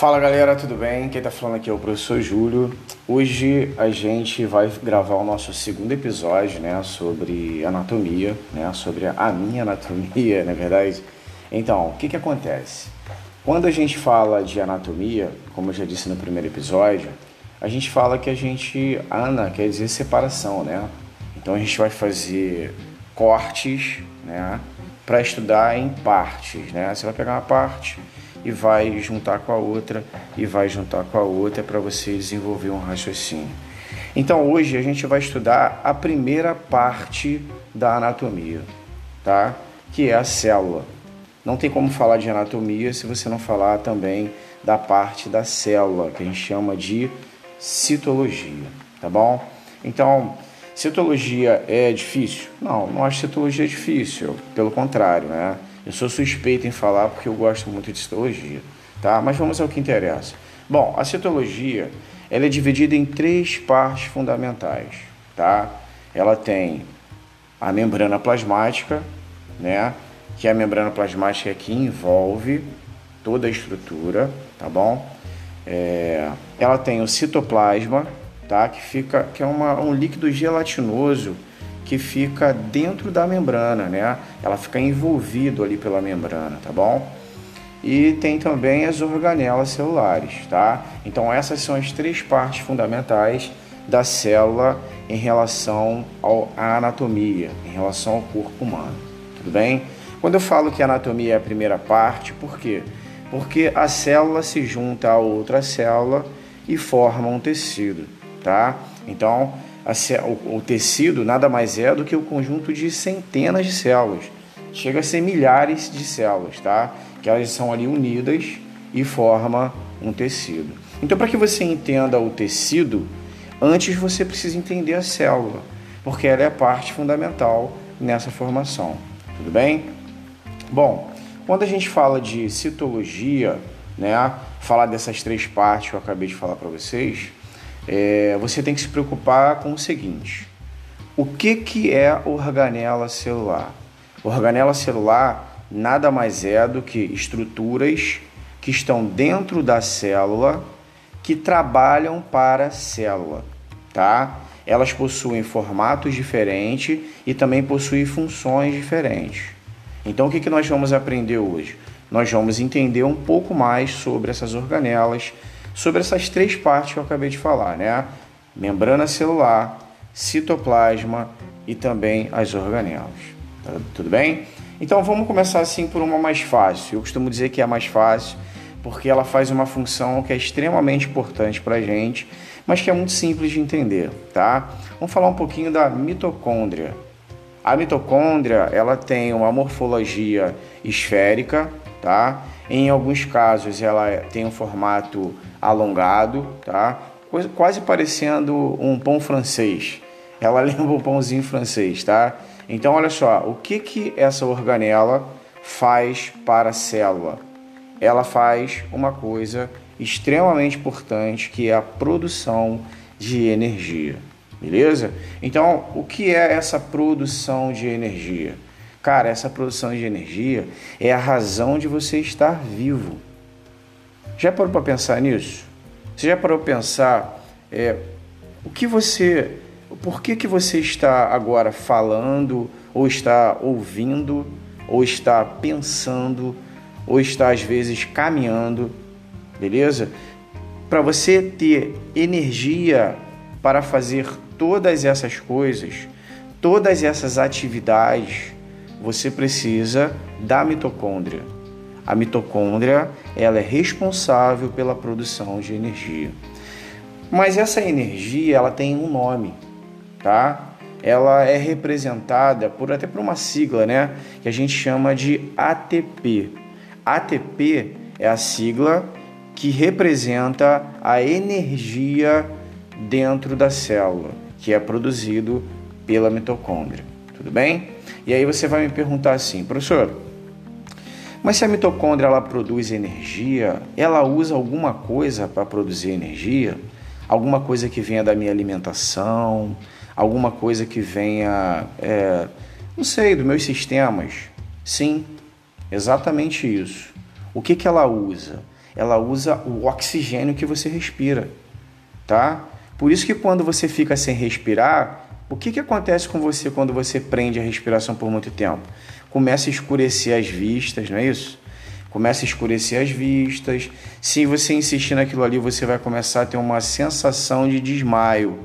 Fala galera, tudo bem? Quem tá falando aqui é o professor Júlio. Hoje a gente vai gravar o nosso segundo episódio, né, sobre anatomia, né, sobre a minha anatomia, na é verdade. Então, o que que acontece? Quando a gente fala de anatomia, como eu já disse no primeiro episódio, a gente fala que a gente ana quer dizer separação, né? Então a gente vai fazer cortes, né, para estudar em partes, né? Você vai pegar uma parte e vai juntar com a outra e vai juntar com a outra para você desenvolver um raciocínio. Então hoje a gente vai estudar a primeira parte da anatomia, tá? Que é a célula. Não tem como falar de anatomia se você não falar também da parte da célula, que a gente chama de citologia, tá bom? Então, citologia é difícil? Não, não acho citologia difícil, pelo contrário, né? Eu sou suspeito em falar porque eu gosto muito de citologia, tá? Mas vamos ao que interessa. Bom, a citologia ela é dividida em três partes fundamentais, tá? Ela tem a membrana plasmática, né? Que é a membrana plasmática que envolve toda a estrutura, tá bom? É, ela tem o citoplasma, tá? Que fica, que é uma, um líquido gelatinoso que fica dentro da membrana, né? Ela fica envolvido ali pela membrana, tá bom? E tem também as organelas celulares, tá? Então essas são as três partes fundamentais da célula em relação ao, à anatomia, em relação ao corpo humano, tudo bem? Quando eu falo que a anatomia é a primeira parte, por quê? Porque a célula se junta a outra célula e forma um tecido, tá? Então, o, tecido nada mais é do que o conjunto de centenas de células. Chega a ser milhares de células, tá? Que elas são ali unidas e forma um tecido. Então, para que você entenda o tecido, antes você precisa entender a célula, porque ela é parte fundamental nessa formação. Tudo bem? Bom, quando a gente fala de citologia, né, falar dessas três partes que eu acabei de falar para vocês, é, você tem que se preocupar com o seguinte: o que, que é organela celular? Organela celular nada mais é do que estruturas que estão dentro da célula que trabalham para a célula, tá? Elas possuem formatos diferentes e também possuem funções diferentes. Então, o que, que nós vamos aprender hoje? Nós vamos entender um pouco mais sobre essas organelas, sobre essas três partes que eu acabei de falar, né? Membrana celular, citoplasma e também as organelas. Tá, tudo bem? Então vamos começar assim por uma mais fácil. Eu costumo dizer que é a mais fácil porque ela faz uma função que é extremamente importante para a gente, mas que é muito simples de entender, tá? Vamos falar um pouquinho da mitocôndria. A mitocôndria ela tem uma morfologia esférica, tá? Em alguns casos ela tem um formato alongado, tá? Quase parecendo um pão francês. Ela lembra um pãozinho francês, tá? Então, olha só, o que, que essa organela faz para a célula? Ela faz uma coisa extremamente importante que é a produção de energia, beleza? Então, o que é essa produção de energia? Cara, essa produção de energia é a razão de você estar vivo. Já parou para pensar nisso? Você já parou para pensar é, o que você, por que que você está agora falando, ou está ouvindo, ou está pensando, ou está às vezes caminhando, beleza? Para você ter energia para fazer todas essas coisas, todas essas atividades, você precisa da mitocôndria. A mitocôndria ela é responsável pela produção de energia. Mas essa energia ela tem um nome, tá? Ela é representada por até por uma sigla, né? Que a gente chama de ATP. ATP é a sigla que representa a energia dentro da célula, que é produzido pela mitocôndria. Tudo bem? E aí você vai me perguntar assim, professor, mas se a mitocôndria ela produz energia, ela usa alguma coisa para produzir energia? Alguma coisa que venha da minha alimentação? Alguma coisa que venha, é, não sei, dos meus sistemas? Sim, exatamente isso. O que, que ela usa? ela usa o oxigênio que você respira, tá? Por isso que quando você fica sem respirar, o que, que acontece com você quando você prende a respiração por muito tempo? Começa a escurecer as vistas, não é isso? Começa a escurecer as vistas. Se você insistir naquilo ali, você vai começar a ter uma sensação de desmaio.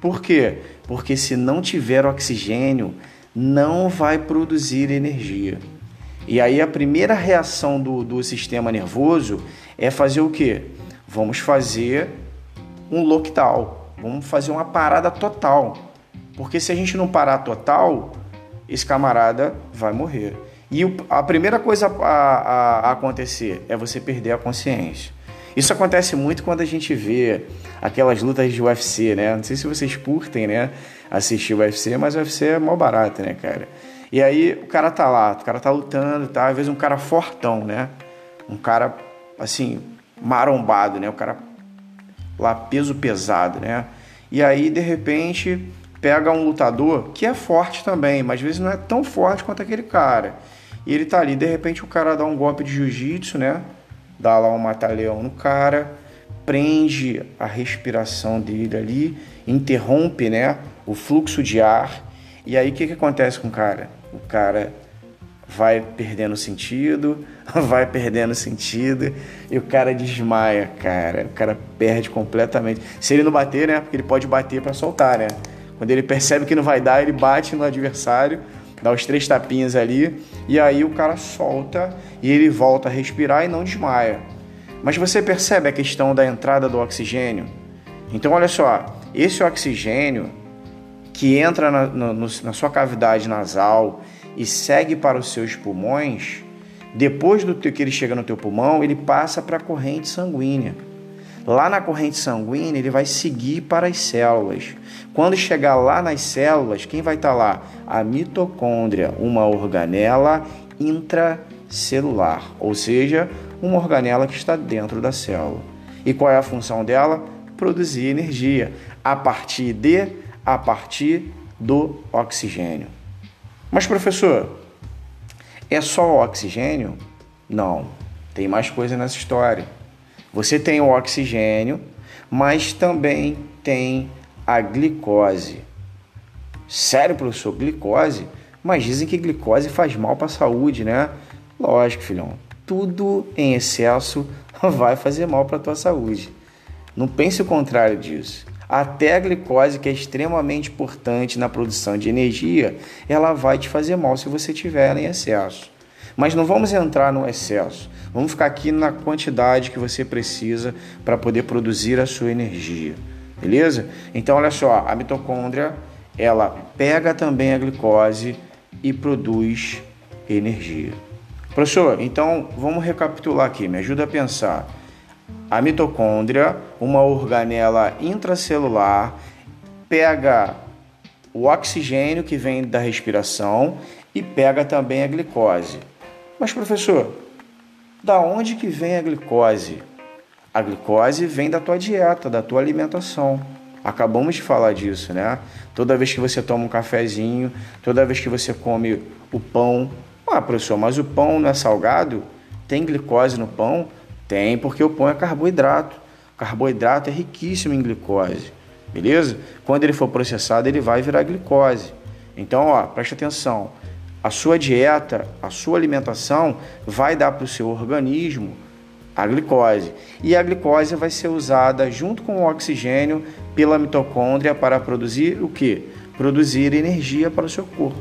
Por quê? Porque se não tiver oxigênio, não vai produzir energia. E aí a primeira reação do, do sistema nervoso é fazer o quê? Vamos fazer um lockdown, vamos fazer uma parada total. Porque se a gente não parar total, esse camarada vai morrer. E a primeira coisa a, a, a, acontecer é você perder a consciência. Isso acontece muito quando a gente vê aquelas lutas de UFC, né? Não sei se vocês curtem, né? Assistir o UFC, mas o UFC é mal barato, né, cara? E aí o cara tá lá, o cara tá lutando, tá? Às vezes um cara fortão, né? Um cara, assim, marombado, né? O cara lá peso pesado, né? E aí, de repente, pega um lutador que é forte também, mas às vezes não é tão forte quanto aquele cara. E ele tá ali, de repente o cara dá um golpe de jiu-jitsu, né? Dá lá um mata-leão no cara, prende a respiração dele ali, interrompe, né? O fluxo de ar. E aí o que, que acontece com o cara? O cara vai perdendo sentido, vai perdendo sentido e o cara desmaia, cara. O cara perde completamente. Se ele não bater, né? Porque ele pode bater para soltar, né? Quando ele percebe que não vai dar, ele bate no adversário, dá os três tapinhas ali, e aí o cara solta e ele volta a respirar e não desmaia. Mas você percebe a questão da entrada do oxigênio? Então, olha só, esse oxigênio que entra na, na sua cavidade nasal e segue para os seus pulmões, depois do que ele chega no teu pulmão, ele passa para a corrente sanguínea. Lá na corrente sanguínea, ele vai seguir para as células. Quando chegar lá nas células, quem vai estar tá lá? A mitocôndria, uma organela intracelular, ou seja, uma organela que está dentro da célula. E qual é a função dela? Produzir energia a partir de a partir do oxigênio. Mas professor, é só oxigênio? Não, tem mais coisa nessa história. Você tem o oxigênio, mas também tem a glicose. Sério, professor, glicose? Mas dizem que glicose faz mal para a saúde, né? Lógico, filhão. Tudo em excesso vai fazer mal para a tua saúde. Não pense o contrário disso. Até a glicose, que é extremamente importante na produção de energia, ela vai te fazer mal se você tiver em excesso. Mas não vamos entrar no excesso. Vamos ficar aqui na quantidade que você precisa para poder produzir a sua energia. Beleza? Então olha só, a mitocôndria, ela pega também a glicose e produz energia. Professor, então vamos recapitular aqui, me ajuda a pensar. A mitocôndria, uma organela intracelular, pega o oxigênio que vem da respiração e pega também a glicose. Mas professor, da onde que vem a glicose? A glicose vem da tua dieta, da tua alimentação. Acabamos de falar disso, né? Toda vez que você toma um cafezinho, toda vez que você come o pão. Ah, professor, mas o pão não é salgado? Tem glicose no pão? Tem, porque o pão é carboidrato. Carboidrato é riquíssimo em glicose, beleza? Quando ele for processado, ele vai virar glicose. Então, ó, preste atenção a sua dieta, a sua alimentação vai dar para o seu organismo a glicose. E a glicose vai ser usada junto com o oxigênio pela mitocôndria para produzir o que? Produzir energia para o seu corpo.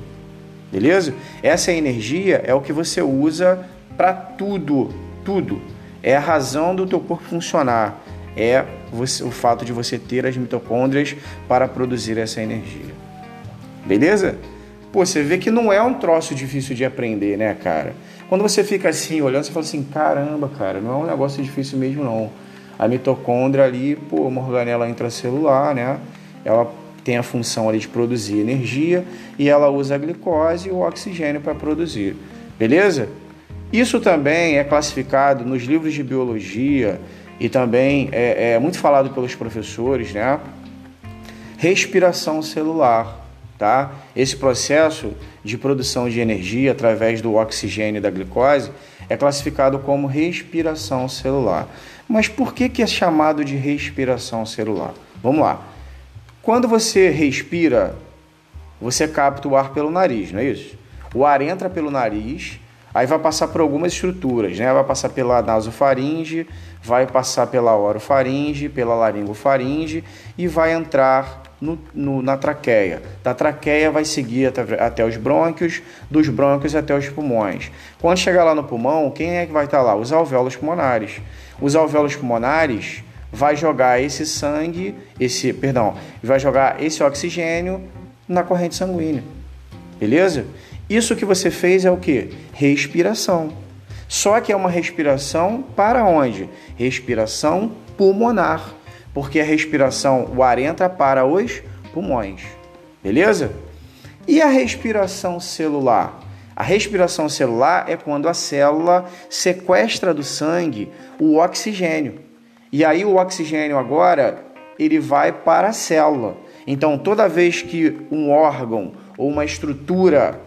Beleza? Essa energia é o que você usa para tudo, tudo. É a razão do teu corpo funcionar. É você, o fato de você ter as mitocôndrias para produzir essa energia. Beleza? Pô, você vê que não é um troço difícil de aprender, né, cara? Quando você fica assim, olhando, você fala assim, caramba, cara, não é um negócio difícil mesmo, não. A mitocôndria ali, pô, uma organela intracelular, né? Ela tem a função ali de produzir energia e ela usa a glicose e o oxigênio para produzir. Beleza? Isso também é classificado nos livros de biologia e também é, é muito falado pelos professores, né? Respiração celular tá? Esse processo de produção de energia através do oxigênio e da glicose é classificado como respiração celular. Mas por que, que é chamado de respiração celular? Vamos lá. Quando você respira, você capta o ar pelo nariz, não é isso? O ar entra pelo nariz, aí vai passar por algumas estruturas, né? Vai passar pela nasofaringe, vai passar pela orofaringe, pela laringofaringe e vai entrar no, no, na traqueia. Da traqueia vai seguir até, até, os brônquios, dos brônquios até os pulmões. Quando chegar lá no pulmão, quem é que vai estar lá? Os alvéolos pulmonares. Os alvéolos pulmonares vai jogar esse sangue, esse, perdão, vai jogar esse oxigênio na corrente sanguínea. Beleza? Isso que você fez é o que? Respiração. Só que é uma respiração para onde? Respiração pulmonar porque a respiração, o ar entra para os pulmões. Beleza? E a respiração celular? A respiração celular é quando a célula sequestra do sangue o oxigênio. E aí o oxigênio agora ele vai para a célula. Então toda vez que um órgão ou uma estrutura,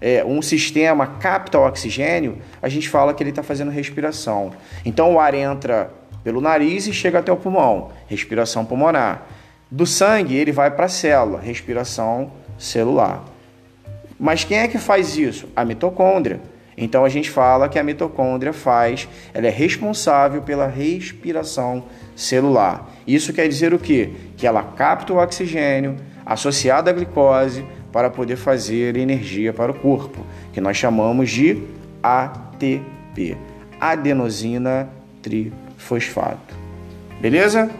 é, um sistema capta o oxigênio, a gente fala que ele está fazendo respiração. Então o ar entra pelo nariz e chega até o pulmão, respiração pulmonar. Do sangue, ele vai para a célula, respiração celular. Mas quem é que faz isso? A mitocôndria. Então a gente fala que a mitocôndria faz, ela é responsável pela respiração celular. Isso quer dizer o quê? Que ela capta o oxigênio associado à glicose para poder fazer energia para o corpo, que nós chamamos de ATP, adenosina trifosfato fosfato. Beleza?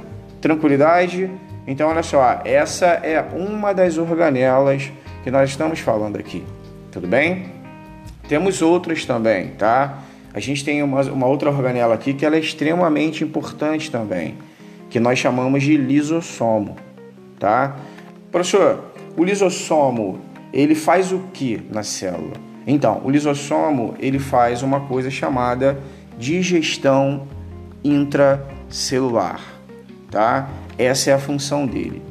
Tranquilidade? Então, olha só, essa é uma das organelas que nós estamos falando aqui. Tudo bem? Temos outras também, tá? A gente tem uma, uma outra organela aqui que ela é extremamente importante também, que nós chamamos de lisossomo, tá? Professor, o lisossomo, ele faz o que na célula? Então, o lisossomo, ele faz uma coisa chamada digestão intracelular, tá? Essa é a função dele.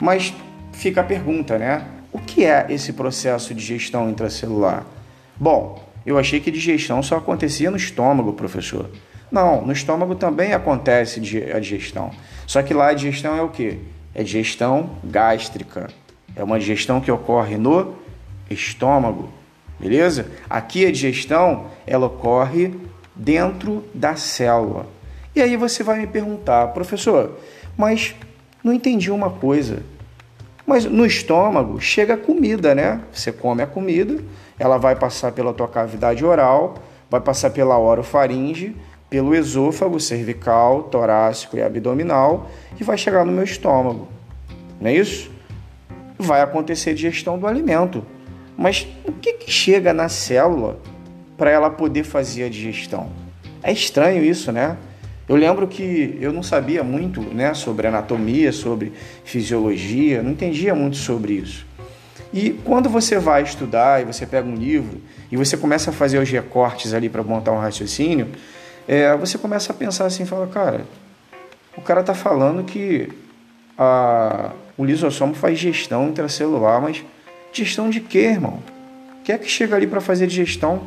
Mas fica a pergunta, né? O que é esse processo de digestão intracelular? Bom, eu achei que digestão só acontecia no estômago, professor. Não, no estômago também acontece a digestão. Só que lá a digestão é o quê? É digestão gástrica. É uma digestão que ocorre no estômago, beleza? Aqui a digestão ela ocorre dentro da célula. E aí você vai me perguntar, professor, mas não entendi uma coisa. Mas no estômago chega a comida, né? Você come a comida, ela vai passar pela tua cavidade oral, vai passar pela orofaringe, pelo esôfago, cervical, torácico e abdominal e vai chegar no meu estômago. Não é isso? Vai acontecer digestão do alimento. Mas o que, que chega na célula para ela poder fazer a digestão? É estranho isso, né? Eu lembro que eu não sabia muito né, sobre anatomia, sobre fisiologia, não entendia muito sobre isso. E quando você vai estudar e você pega um livro e você começa a fazer os recortes ali para montar um raciocínio, é, você começa a pensar assim, fala, cara, o cara está falando que a, o lisossomo faz gestão intracelular, mas gestão de quê, irmão? Quem é que chega ali para fazer digestão?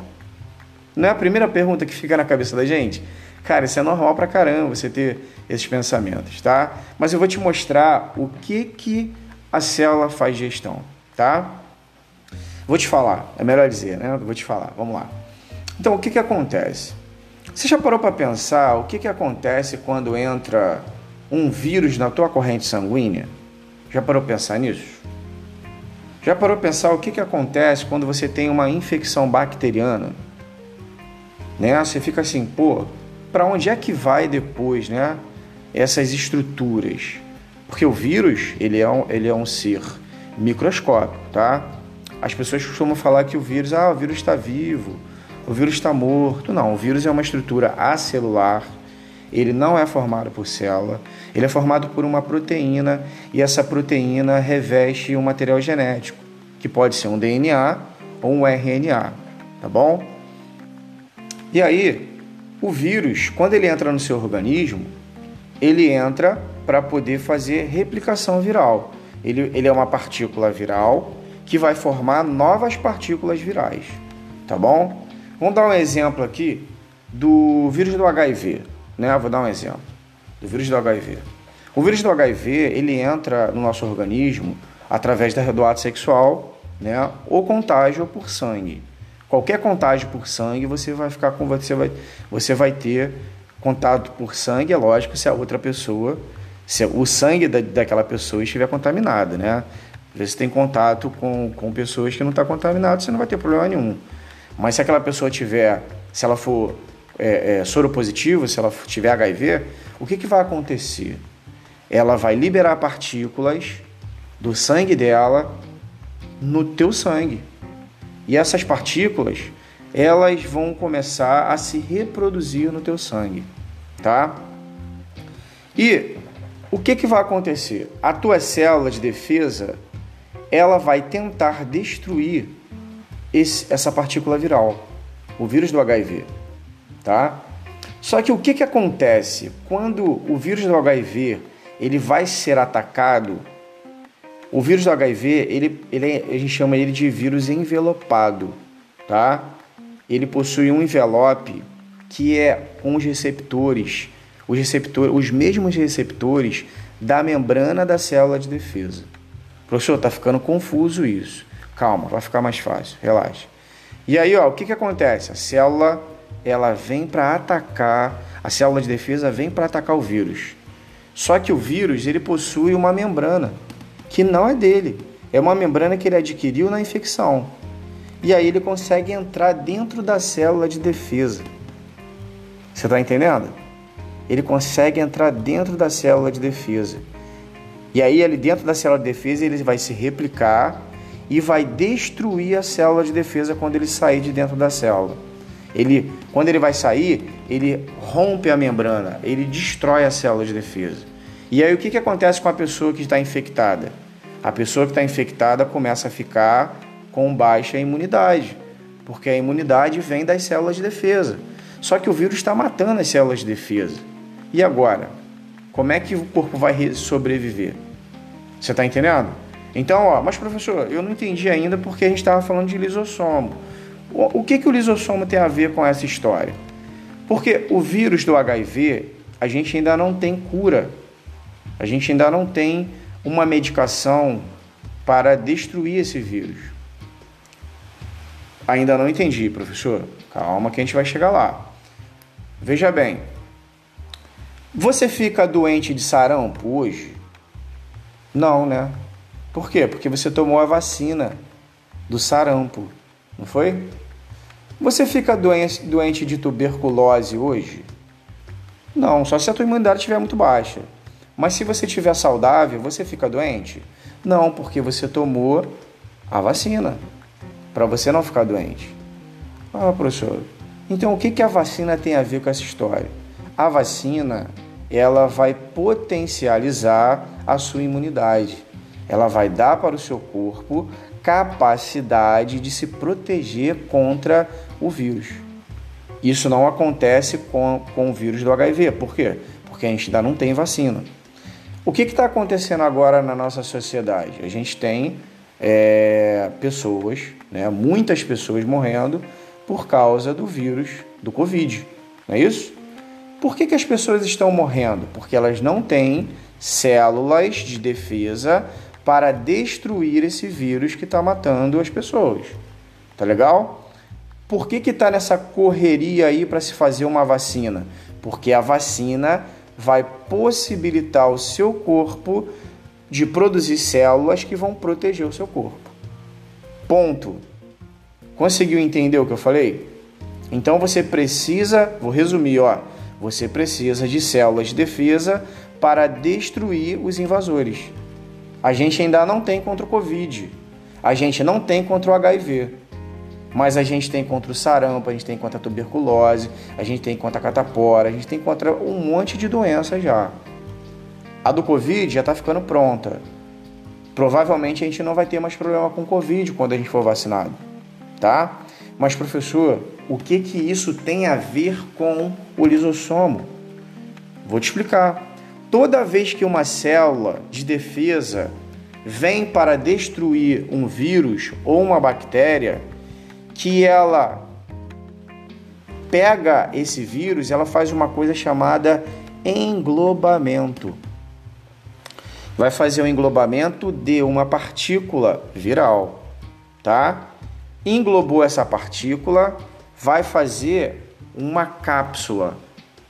Não é a primeira pergunta que fica na cabeça da gente? Cara, isso é normal pra caramba você ter esses pensamentos, tá? Mas eu vou te mostrar o que que a célula faz gestão, tá? Vou te falar, é melhor dizer, né? Vou te falar, vamos lá. Então, o que que acontece? Você já parou para pensar o que que acontece quando entra um vírus na tua corrente sanguínea? Já parou para pensar nisso? Já parou para pensar o que que acontece quando você tem uma infecção bacteriana? Né? Você fica assim, pô, para onde é que vai depois, né? Essas estruturas, porque o vírus ele é um, ele é um ser microscópico, tá? As pessoas costumam falar que o vírus, ah, o vírus está vivo, o vírus está morto. Não, o vírus é uma estrutura acelular. Ele não é formado por célula, ele é formado por uma proteína e essa proteína reveste um material genético, que pode ser um DNA ou um RNA, tá bom? E aí, o vírus, quando ele entra no seu organismo, ele entra para poder fazer replicação viral. Ele, ele é uma partícula viral que vai formar novas partículas virais, tá bom? Vamos dar um exemplo aqui do vírus do HIV, né? Vou dar um exemplo do vírus do HIV. O vírus do HIV ele entra no nosso organismo através do ato sexual, né? Ou contágio por sangue. Qualquer contágio por sangue você vai ficar com você vai você vai ter contato por sangue, é lógico, se a outra pessoa, se o sangue da, daquela pessoa estiver contaminado, né? Você tem contato com, com pessoas que não estão tá contaminadas, você não vai ter problema nenhum. Mas se aquela pessoa tiver, se ela for é, é, se ela tiver HIV, o que, que vai acontecer? Ela vai liberar partículas do sangue dela no teu sangue. E essas partículas, elas vão começar a se reproduzir no teu sangue, tá? E o que, que vai acontecer? A tua célula de defesa, ela vai tentar destruir esse, essa partícula viral, o vírus do HIV, tá? Só que o que, que acontece quando o vírus do HIV ele vai ser atacado? O vírus do HIV ele, ele é, a gente chama ele de vírus envelopado, tá? Ele possui um envelope que é com os receptores, os receptores, os mesmos receptores da membrana da célula de defesa. Professor, tá ficando confuso isso. Calma, vai ficar mais fácil, relaxa. E aí, ó, o que, que acontece? A célula ela vem para atacar, a célula de defesa vem para atacar o vírus. Só que o vírus ele possui uma membrana que não é dele, é uma membrana que ele adquiriu na infecção. E aí ele consegue entrar dentro da célula de defesa. Você está entendendo? Ele consegue entrar dentro da célula de defesa. E aí, ali dentro da célula de defesa, ele vai se replicar e vai destruir a célula de defesa quando ele sair de dentro da célula. Ele, quando ele vai sair, ele rompe a membrana, ele destrói a célula de defesa. E aí o que, que acontece com a pessoa que está infectada? A pessoa que está infectada começa a ficar com baixa imunidade, porque a imunidade vem das células de defesa. Só que o vírus está matando as células de defesa. E agora? Como é que o corpo vai sobreviver? Você está entendendo? Então, ó, mas professor, eu não entendi ainda porque a gente estava falando de lisossomo. O que, que o lisossomo tem a ver com essa história? Porque o vírus do HIV, a gente ainda não tem cura. A gente ainda não tem uma medicação para destruir esse vírus. Ainda não entendi, professor. Calma que a gente vai chegar lá. Veja bem. Você fica doente de sarampo hoje? Não, né? Por quê? Porque você tomou a vacina do sarampo, não foi? Você fica doente, doente de tuberculose hoje? Não, só se a tua imunidade estiver muito baixa. Mas se você estiver saudável, você fica doente? Não, porque você tomou a vacina para você não ficar doente. Ah, professor, então o que, que a vacina tem a ver com essa história? A vacina ela vai potencializar a sua imunidade ela vai dar para o seu corpo capacidade de se proteger contra o vírus. Isso não acontece com, com o vírus do HIV. Por quê? Porque a gente ainda não tem vacina. O que está acontecendo agora na nossa sociedade? A gente tem é, pessoas, né, muitas pessoas morrendo por causa do vírus do Covid. Não é isso? Por que, que as pessoas estão morrendo? Porque elas não têm células de defesa para destruir esse vírus que está matando as pessoas. Tá legal? Por que está nessa correria aí para se fazer uma vacina? Porque a vacina vai possibilitar o seu corpo de produzir células que vão proteger o seu corpo. Ponto. Conseguiu entender o que eu falei? Então você precisa, vou resumir, ó, você precisa de células de defesa para destruir os invasores. A gente ainda não tem contra o Covid. A gente não tem contra o HIV. Mas a gente tem contra o sarampo, a gente tem contra a tuberculose, a gente tem contra a catapora, a gente tem contra um monte de doenças já. A do Covid já está ficando pronta. Provavelmente a gente não vai ter mais problema com Covid quando a gente for vacinado, tá? Mas professor, o que que isso tem a ver com o lisossomo? Vou te explicar. Toda vez que uma célula de defesa vem para destruir um vírus ou uma bactéria, que ela pega esse vírus, ela faz uma coisa chamada englobamento. Vai fazer o englobamento de uma partícula viral, tá? Englobou essa partícula, vai fazer uma cápsula,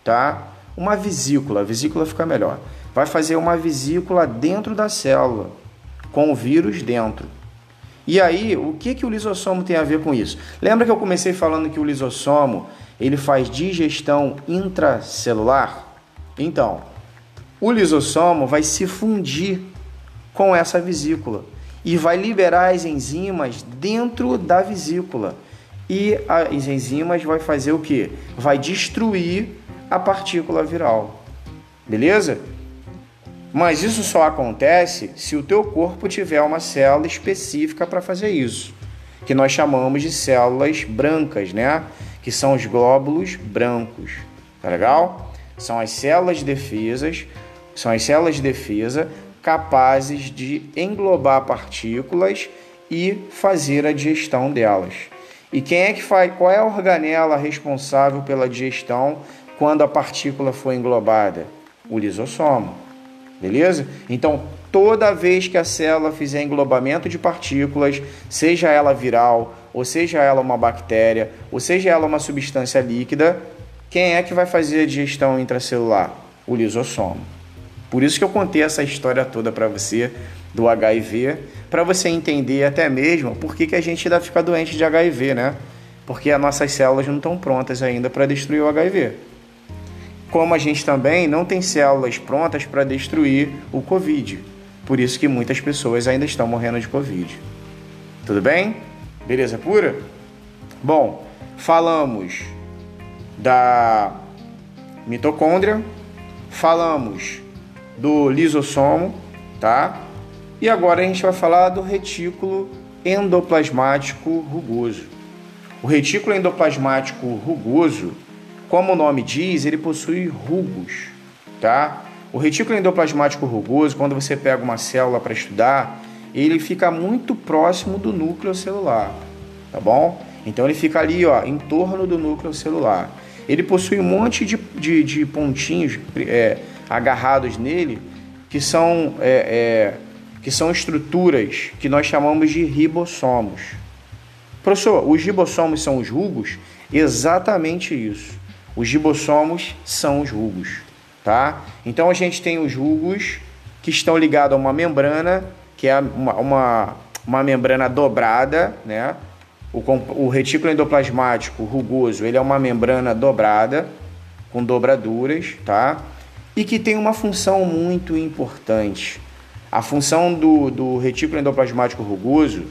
tá? Uma vesícula, a vesícula fica melhor. Vai fazer uma vesícula dentro da célula, com o vírus dentro. E aí, o que, que o lisossomo tem a ver com isso? Lembra que eu comecei falando que o lisossomo ele faz digestão intracelular? Então, o lisossomo vai se fundir com essa vesícula e vai liberar as enzimas dentro da vesícula. E as enzimas vai fazer o que? Vai destruir a partícula viral. Beleza? Mas isso só acontece se o teu corpo tiver uma célula específica para fazer isso, que nós chamamos de células brancas, né? Que são os glóbulos brancos. Tá legal? São as células de defesas, são as células de defesa capazes de englobar partículas e fazer a digestão delas. E quem é que faz? Qual é a organela responsável pela digestão quando a partícula foi englobada? O lisossomo. Beleza? Então, toda vez que a célula fizer englobamento de partículas, seja ela viral, ou seja ela uma bactéria, ou seja ela uma substância líquida, quem é que vai fazer a digestão intracelular? O lisossomo. Por isso que eu contei essa história toda para você do HIV, para você entender até mesmo por que, que a gente ainda fica doente de HIV, né? Porque as nossas células não estão prontas ainda para destruir o HIV como a gente também não tem células prontas para destruir o Covid. Por isso que muitas pessoas ainda estão morrendo de Covid. Tudo bem? Beleza pura? Bom, falamos da mitocôndria, falamos do lisossomo, tá? E agora a gente vai falar do retículo endoplasmático rugoso. O retículo endoplasmático rugoso como o nome diz, ele possui rugos, tá? O retículo endoplasmático rugoso, quando você pega uma célula para estudar, ele fica muito próximo do núcleo celular, tá bom? Então ele fica ali, ó, em torno do núcleo celular. Ele possui um monte de, de, de pontinhos é, agarrados nele que são, é, é, que são estruturas que nós chamamos de ribossomos. Professor, os ribossomos são os rugos? Exatamente isso. Os gibossomos são os rugos, tá? Então a gente tem os rugos que estão ligados a uma membrana, que é uma, uma, uma membrana dobrada, né? O, o retículo endoplasmático rugoso, ele é uma membrana dobrada, com dobraduras, tá? E que tem uma função muito importante. A função do, do retículo endoplasmático rugoso,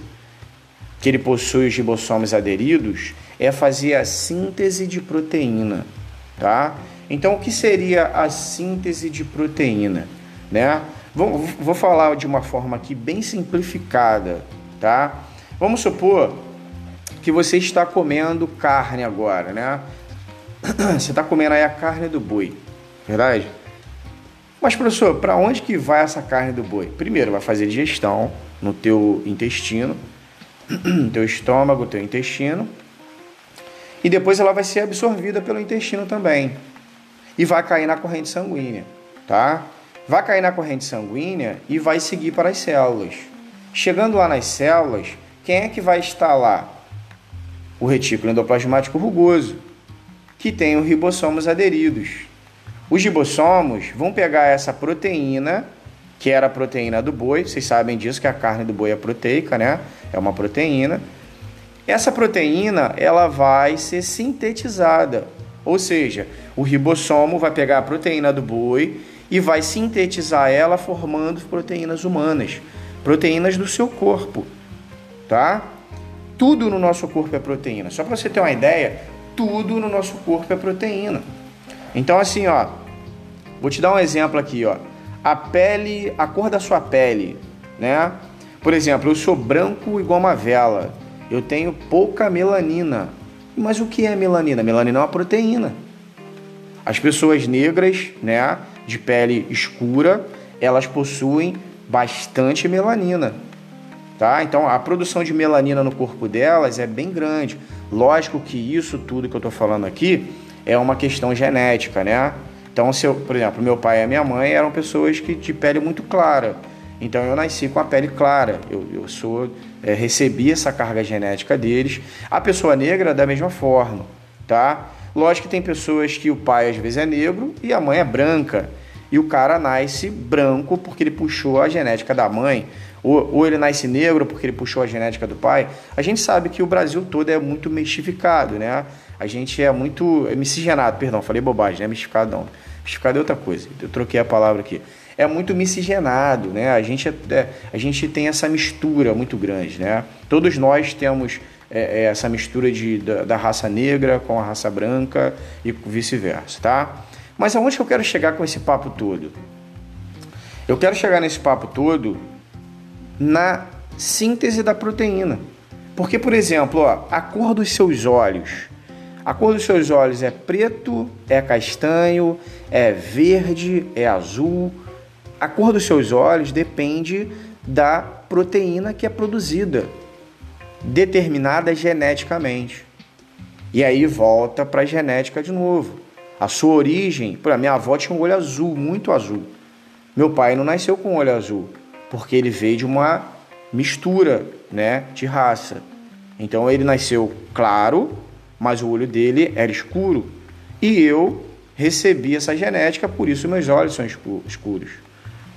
que ele possui os ribossomos aderidos, é fazer a síntese de proteína, tá? Então, o que seria a síntese de proteína, né? Vou, vou falar de uma forma aqui bem simplificada, tá? Vamos supor que você está comendo carne agora, né? Você está comendo aí a carne do boi, verdade? Mas professor, para onde que vai essa carne do boi? Primeiro, vai fazer digestão no teu intestino, teu estômago, teu intestino, e depois ela vai ser absorvida pelo intestino também e vai cair na corrente sanguínea, tá? Vai cair na corrente sanguínea e vai seguir para as células. Chegando lá nas células, quem é que vai estar lá? O retículo endoplasmático rugoso, que tem os ribossomos aderidos. Os ribossomos vão pegar essa proteína, que era a proteína do boi, vocês sabem disso que a carne do boi é proteica, né? É uma proteína essa proteína ela vai ser sintetizada, ou seja, o ribossomo vai pegar a proteína do boi e vai sintetizar ela formando proteínas humanas, proteínas do seu corpo, tá? Tudo no nosso corpo é proteína. Só para você ter uma ideia, tudo no nosso corpo é proteína. Então assim, ó, vou te dar um exemplo aqui, ó. A pele, a cor da sua pele, né? Por exemplo, eu sou branco igual uma vela eu tenho pouca melanina. Mas o que é melanina? Melanina é uma proteína. As pessoas negras, né, de pele escura, elas possuem bastante melanina. tá? Então a produção de melanina no corpo delas é bem grande. Lógico que isso tudo que eu estou falando aqui é uma questão genética, né? Então, se eu, por exemplo, meu pai e minha mãe eram pessoas que de pele muito clara. Então eu nasci com a pele clara. Eu, eu sou é, recebi essa carga genética deles. A pessoa negra da mesma forma, tá? Lógico que tem pessoas que o pai às vezes é negro e a mãe é branca. E o cara nasce branco porque ele puxou a genética da mãe, ou, ou ele nasce negro porque ele puxou a genética do pai. A gente sabe que o Brasil todo é muito mistificado, né? A gente é muito é miscigenado, perdão, falei bobagem, não é mistificado não. Mistificado é outra coisa, eu troquei a palavra aqui. É muito miscigenado, né? A gente, é, é a gente tem essa mistura muito grande, né? Todos nós temos é, é, essa mistura de, da, da, raça negra com a raça branca e vice-versa, tá? Mas aonde que eu quero chegar com esse papo todo? Eu quero chegar nesse papo todo na síntese da proteína. Porque, por exemplo, ó, a cor dos seus olhos a cor dos seus olhos é preto, é castanho, é verde, é azul. A cor dos seus olhos depende da proteína que é produzida, determinada geneticamente. E aí volta para a genética de novo. A sua origem, para minha avó tinha um olho azul, muito azul. Meu pai não nasceu com olho azul, porque ele veio de uma mistura, né, de raça. Então ele nasceu claro, mas o olho dele era escuro. E eu recebi essa genética, por isso meus olhos são escuros,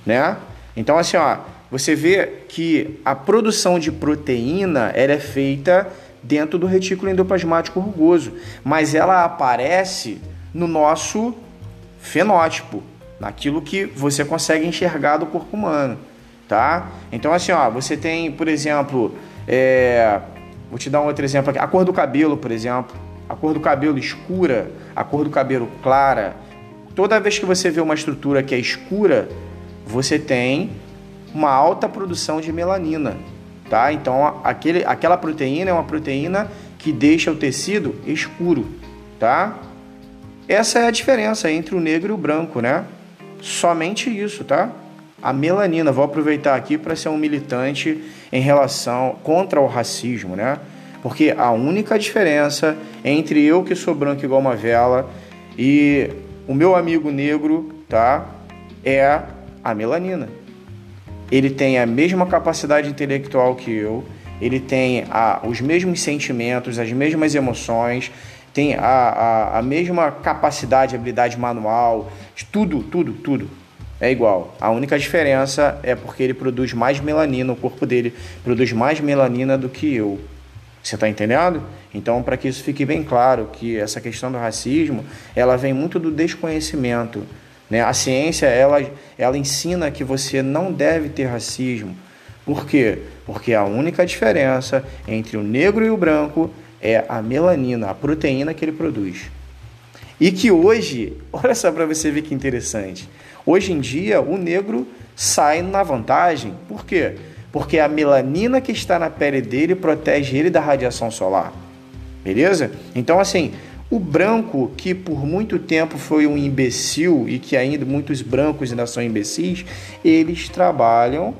né? Então assim, ó, você vê que a produção de proteína ela é feita dentro do retículo endoplasmático rugoso, mas ela aparece no nosso fenótipo, naquilo que você consegue enxergar do corpo humano, tá? Então assim, ó, você tem, por exemplo, é, Vou te dar um outro exemplo aqui. A cor do cabelo, por exemplo. A cor do cabelo escura, a cor do cabelo clara. Toda vez que você vê uma estrutura que é escura, você tem uma alta produção de melanina, tá? Então, aquele, aquela proteína é uma proteína que deixa o tecido escuro, tá? Essa é a diferença entre o negro e o branco, né? Somente isso, tá? A melanina, vou aproveitar aqui para ser um militante em relação contra o racismo, né? Porque a única diferença entre eu que sou branco igual uma vela e o meu amigo negro, tá? É a melanina. Ele tem a mesma capacidade intelectual que eu, ele tem a, os mesmos sentimentos, as mesmas emoções, tem a, a, a mesma capacidade, habilidade manual, tudo, tudo, tudo é igual. A única diferença é porque ele produz mais melanina, o corpo dele produz mais melanina do que eu. Você está entendendo? Então, para que isso fique bem claro, que essa questão do racismo, ela vem muito do desconhecimento. Né? A ciência, ela, ela ensina que você não deve ter racismo. Por quê? Porque a única diferença entre o negro e o branco é a melanina, a proteína que ele produz. E que hoje, olha só para você ver que interessante, Hoje em dia, o negro sai na vantagem. Por quê? Porque a melanina que está na pele dele protege ele da radiação solar. Beleza? Então, assim, o branco, que por muito tempo foi um imbecil e que ainda muitos brancos ainda são imbecis, eles trabalham,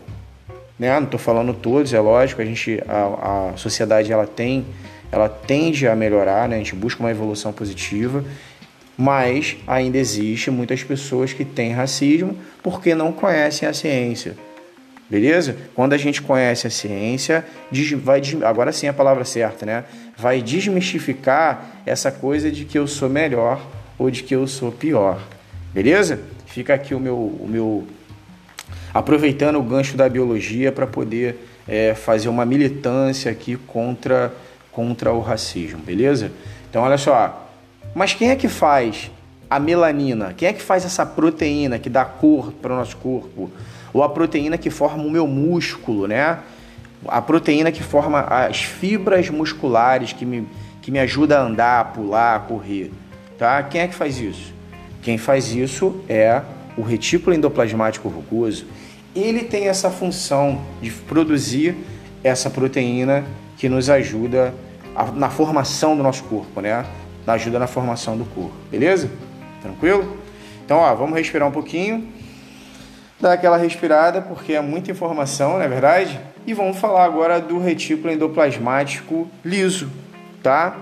né? Não estou falando todos, é lógico, a gente, a, a sociedade ela tem, ela tende a melhorar, né? A gente busca uma evolução positiva mas ainda existe muitas pessoas que têm racismo porque não conhecem a ciência. Beleza? Quando a gente conhece a ciência, vai agora sim a palavra certa, né? Vai desmistificar essa coisa de que eu sou melhor ou de que eu sou pior. Beleza? Fica aqui o meu, o meu aproveitando o gancho da biologia para poder é, fazer uma militância aqui contra contra o racismo, beleza? Então olha só, mas quem é que faz a melanina? Quem é que faz essa proteína que dá cor para o nosso corpo? Ou a proteína que forma o meu músculo, né? A proteína que forma as fibras musculares que me, que me ajuda a andar, a pular, a correr. Tá? Quem é que faz isso? Quem faz isso é o retículo endoplasmático rugoso. Ele tem essa função de produzir essa proteína que nos ajuda a, na formação do nosso corpo, né? ajuda na formação do corpo, beleza? Tranquilo? Então, ó, vamos respirar um pouquinho. Dar aquela respirada, porque é muita informação, não é verdade? E vamos falar agora do retículo endoplasmático liso, tá?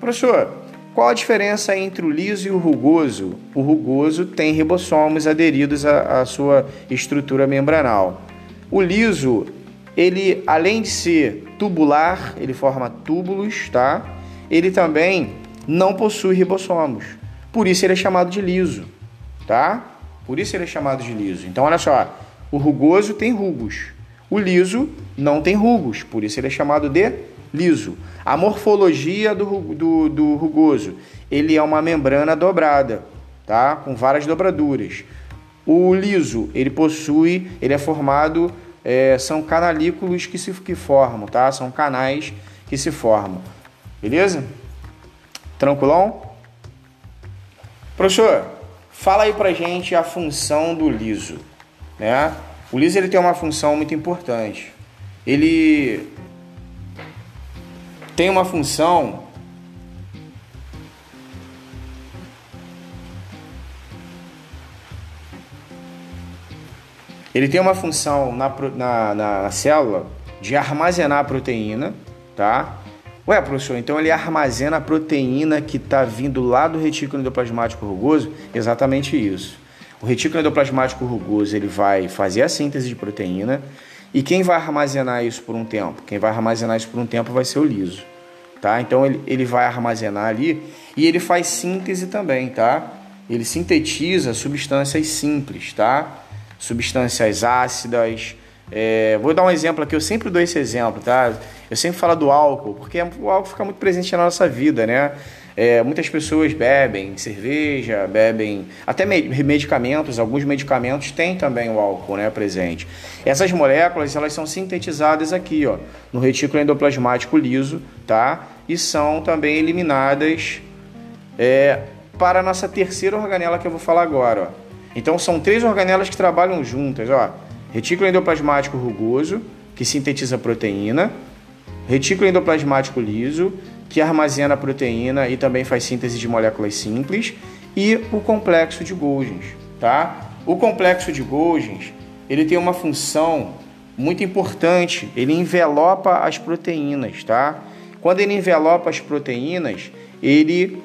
Professor, qual a diferença entre o liso e o rugoso? O rugoso tem ribossomos aderidos à, à sua estrutura membranal. O liso, ele além de ser tubular, ele forma túbulos, tá? Ele também não possui ribossomos. Por isso ele é chamado de liso, tá? Por isso ele é chamado de liso. Então olha só, o rugoso tem rugos. O liso não tem rugos, por isso ele é chamado de liso. A morfologia do, do, do rugoso, ele é uma membrana dobrada, tá? Com várias dobraduras. O liso, ele possui, ele é formado, é, são canalículos que se que formam, tá? São canais que se formam. Beleza? Tranquilão? Professor, fala aí pra gente a função do liso, né? O liso ele tem uma função muito importante. Ele tem uma função Ele tem uma função na, na, na, célula de armazenar proteína, tá? Ué, professor, então ele armazena a proteína que está vindo lá do retículo endoplasmático rugoso? Exatamente isso. O retículo endoplasmático rugoso ele vai fazer a síntese de proteína, e quem vai armazenar isso por um tempo? Quem vai armazenar isso por um tempo vai ser o liso, tá? Então ele, ele vai armazenar ali e ele faz síntese também, tá? Ele sintetiza substâncias simples, tá? Substâncias ácidas. É, vou dar um exemplo aqui, eu sempre dou esse exemplo, tá? Eu sempre falo do álcool, porque o álcool fica muito presente na nossa vida, né? É, muitas pessoas bebem cerveja, bebem até medicamentos, alguns medicamentos têm também o álcool né, presente. Essas moléculas elas são sintetizadas aqui ó, no retículo endoplasmático liso tá? e são também eliminadas é, para a nossa terceira organela que eu vou falar agora. Ó. Então são três organelas que trabalham juntas. Ó. Retículo endoplasmático rugoso, que sintetiza proteína, retículo endoplasmático liso, que armazena proteína e também faz síntese de moléculas simples, e o complexo de Golgi, tá? O complexo de Golgi, ele tem uma função muito importante, ele envelopa as proteínas, tá? Quando ele envelopa as proteínas, ele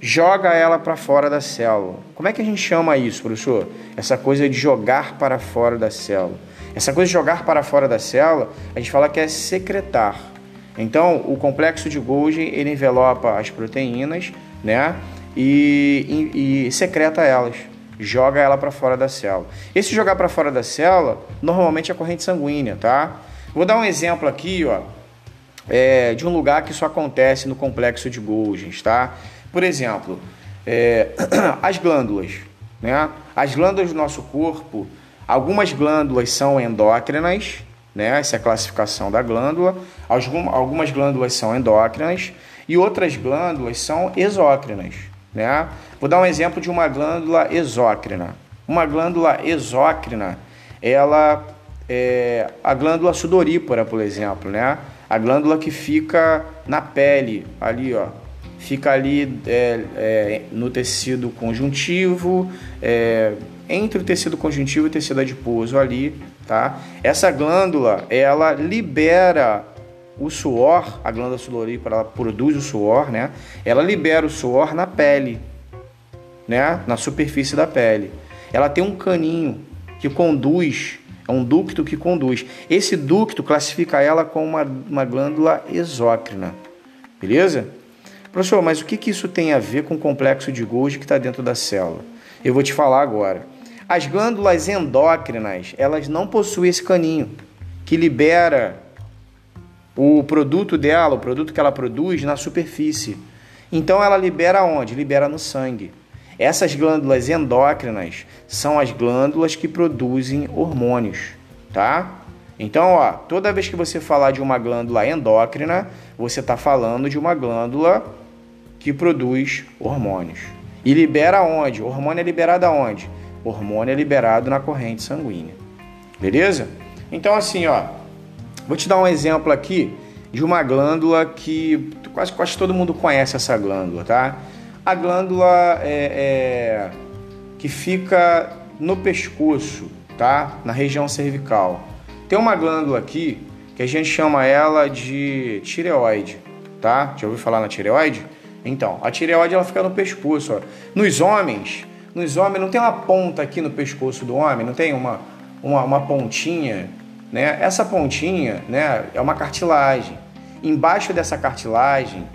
joga ela para fora da célula. Como é que a gente chama isso, professor? Essa coisa de jogar para fora da célula. Essa coisa de jogar para fora da célula, a gente fala que é secretar. Então, o complexo de Golgi ele envelopa as proteínas, né? E, e, e secreta elas, joga ela para fora da célula. Esse jogar para fora da célula, normalmente é a corrente sanguínea, tá? Vou dar um exemplo aqui, ó, é, de um lugar que isso acontece no complexo de Golgi, tá? Por exemplo, é, as glândulas, né? As glândulas do nosso corpo, algumas glândulas são endócrinas, né? Essa é a classificação da glândula. Algumas glândulas são endócrinas e outras glândulas são exócrinas, né? Vou dar um exemplo de uma glândula exócrina. Uma glândula exócrina, ela é a glândula sudorípara, por exemplo, né? A glândula que fica na pele, ali, ó, fica ali é, é, no tecido conjuntivo, é, entre o tecido conjuntivo e o tecido adiposo ali, tá? Essa glândula, ela libera o suor, a glândula sudorípara, ela produz o suor, né? Ela libera o suor na pele, né? Na superfície da pele. Ela tem um caninho que conduz, é um ducto que conduz. Esse ducto classifica ela como uma, uma glândula exócrina, beleza? Professor, mas o que, que isso tem a ver com o complexo de Golgi que está dentro da célula? Eu vou te falar agora. As glândulas endócrinas, elas não possuem esse caninho que libera o produto dela, o produto que ela produz na superfície. Então ela libera onde? Libera no sangue. Essas glândulas endócrinas são as glândulas que produzem hormônios, tá? Então, ó, toda vez que você falar de uma glândula endócrina, você está falando de uma glândula que produz hormônios. E libera onde? O hormônio é liberado aonde? O hormônio é liberado na corrente sanguínea. Beleza? Então, assim, ó, vou te dar um exemplo aqui de uma glândula que quase, quase todo mundo conhece essa glândula, tá? A glândula é, é, que fica no pescoço, tá? Na região cervical. Tem uma glândula aqui que a gente chama ela de tireoide, tá? Já ouviu falar na tireoide? Então, a tireoide ela fica no pescoço. Ó. Nos homens, nos homens não tem uma ponta aqui no pescoço do homem, não tem uma, uma, uma pontinha, né? Essa pontinha, né, é uma cartilagem. Embaixo dessa cartilagem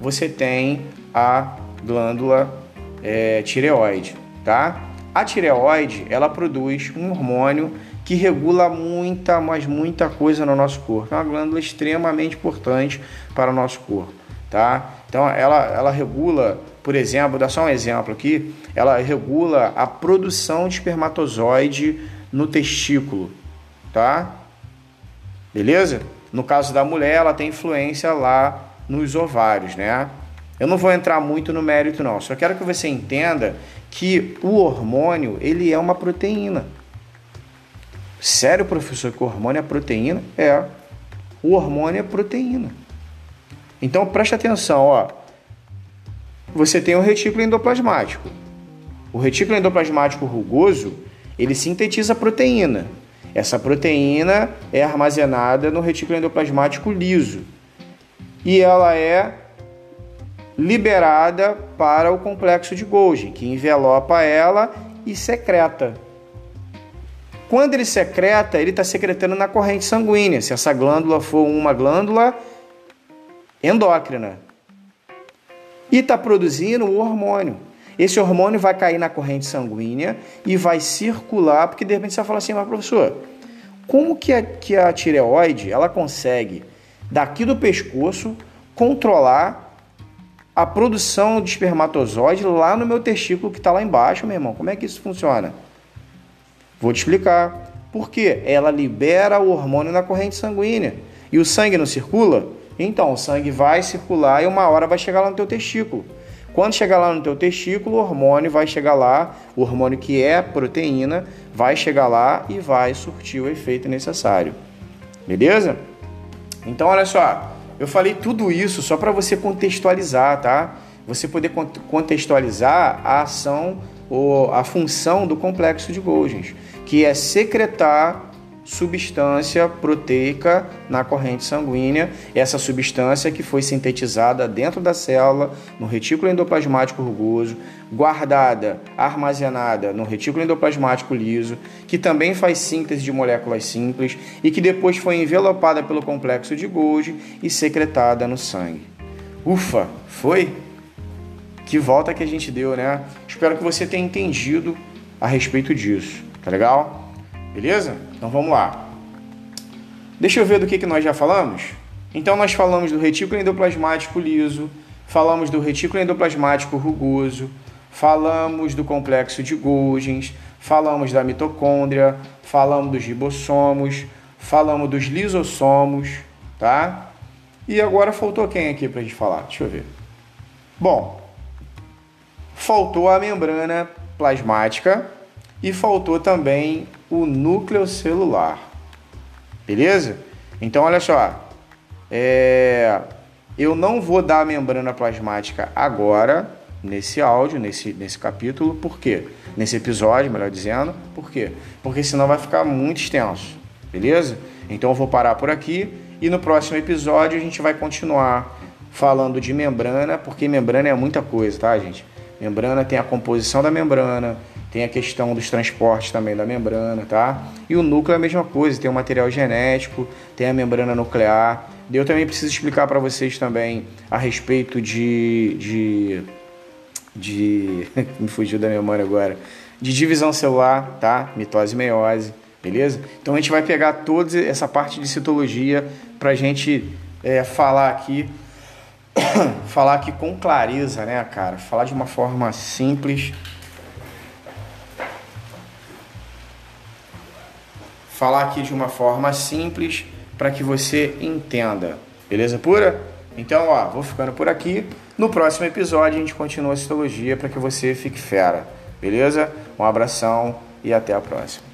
você tem a glândula é, tireoide, tá? A tireoide ela produz um hormônio que regula muita, mas muita coisa no nosso corpo. É uma glândula extremamente importante para o nosso corpo, tá? Então ela, ela regula, por exemplo, dá só um exemplo aqui, ela regula a produção de espermatozoide no testículo, tá? Beleza? No caso da mulher, ela tem influência lá nos ovários, né? Eu não vou entrar muito no mérito não, só quero que você entenda que o hormônio, ele é uma proteína. Sério, professor, que o hormônio é proteína? É. O hormônio é proteína. Então preste atenção, ó. Você tem o retículo endoplasmático. O retículo endoplasmático rugoso, ele sintetiza proteína. Essa proteína é armazenada no retículo endoplasmático liso. E ela é liberada para o complexo de Golgi, que envelopa ela e secreta. Quando ele secreta, ele está secretando na corrente sanguínea, se essa glândula for uma glândula endócrina. E está produzindo o hormônio. Esse hormônio vai cair na corrente sanguínea e vai circular, porque de repente você vai falar assim, mas professor, como que a, que a tireoide ela consegue, daqui do pescoço, controlar a produção de espermatozoide lá no meu testículo que está lá embaixo, meu irmão. Como é que isso funciona? Vou te explicar. Por quê? Ela libera o hormônio na corrente sanguínea. E o sangue não circula? Então, o sangue vai circular e uma hora vai chegar lá no teu testículo. Quando chegar lá no teu testículo, o hormônio vai chegar lá, o hormônio que é proteína, vai chegar lá e vai surtir o efeito necessário. Beleza? Então, olha só, eu falei tudo isso só para você contextualizar, tá? Você poder contextualizar a ação ou a função do complexo de Golgi, que é secretar substância proteica na corrente sanguínea, essa substância que foi sintetizada dentro da célula, no retículo endoplasmático rugoso, guardada, armazenada no retículo endoplasmático liso, que também faz síntese de moléculas simples e que depois foi envelopada pelo complexo de Golgi e secretada no sangue. Ufa, foi? Que volta que a gente deu, né? Espero que você tenha entendido a respeito disso, tá legal? Beleza? Então vamos lá. Deixa eu ver do que, que nós já falamos. Então nós falamos do retículo endoplasmático liso, falamos do retículo endoplasmático rugoso, falamos do complexo de Golgi, falamos da mitocôndria, falamos dos ribossomos, falamos dos lisossomos, tá? E agora faltou quem aqui para a gente falar? Deixa eu ver. Bom, faltou a membrana plasmática e faltou também o núcleo celular. Beleza? Então, olha só. É... Eu não vou dar a membrana plasmática agora, nesse áudio, nesse, nesse capítulo. Por quê? Nesse episódio, melhor dizendo. Por quê? Porque senão vai ficar muito extenso. Beleza? Então, eu vou parar por aqui. E no próximo episódio, a gente vai continuar falando de membrana, porque membrana é muita coisa, tá, gente? Membrana tem a composição da membrana, tem a questão dos transportes também da membrana, tá? E o núcleo é a mesma coisa, tem o material genético, tem a membrana nuclear. Eu também preciso explicar para vocês também a respeito de, de, de me fugiu da memória agora, de divisão celular, tá? Mitose e meiose, beleza? Então a gente vai pegar toda essa parte de citologia para a gente é, falar aqui, falar aqui com clareza, né, cara? Falar de uma forma simples falar aqui de uma forma simples para que você entenda. Beleza pura? Então, ó, vou ficando por aqui. No próximo episódio a gente continua a citologia para que você fique fera. Beleza? Um abração e até a próxima.